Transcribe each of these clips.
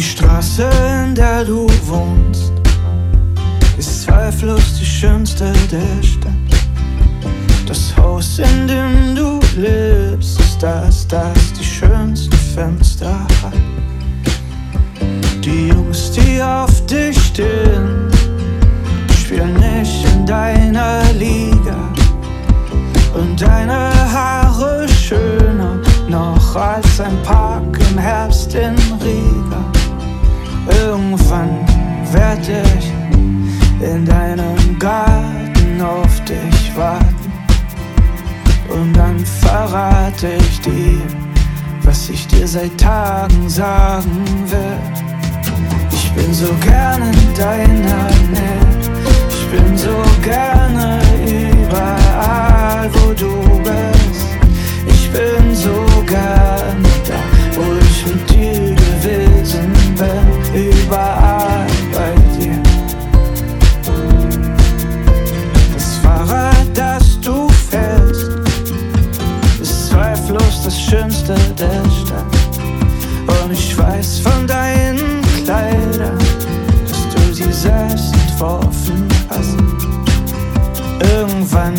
Die Straße, in der du wohnst, ist zweifellos die schönste der Stadt. Das Haus, in dem du lebst, ist das, das die schönsten Fenster hat. Die Jungs, die auf dich stehen, spielen nicht in deiner Liga. Und deine Haare schöner noch als ein Park im Herbst in verrate ich dir, was ich dir seit Tagen sagen will. Ich bin so gerne in deiner Nähe. Ich bin so gerne überall, wo du Schönste der Stadt. Und ich weiß von deinen Kleidern, dass du sie selbst entworfen hast. Irgendwann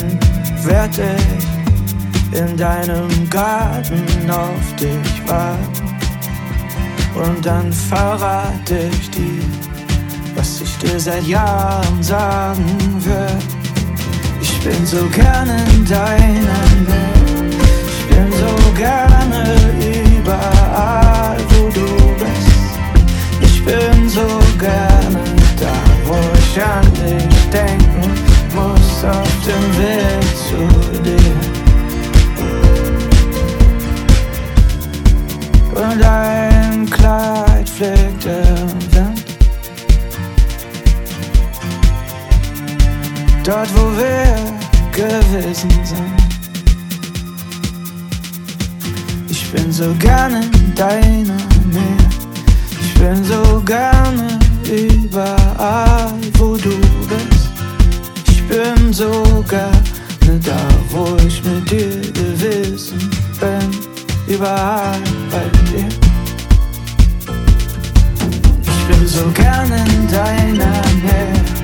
werd ich in deinem Garten auf dich warten. Und dann verrate ich dir, was ich dir seit Jahren sagen will. Ich bin so gerne in deiner Nähe. Wind. Dort, wo wir gewesen sind. Ich bin so gerne in deiner Nähe. Ich bin so gerne überall, wo du bist. Ich bin so gerne da, wo ich mit dir gewesen bin. Überall so gern in deiner Nähe.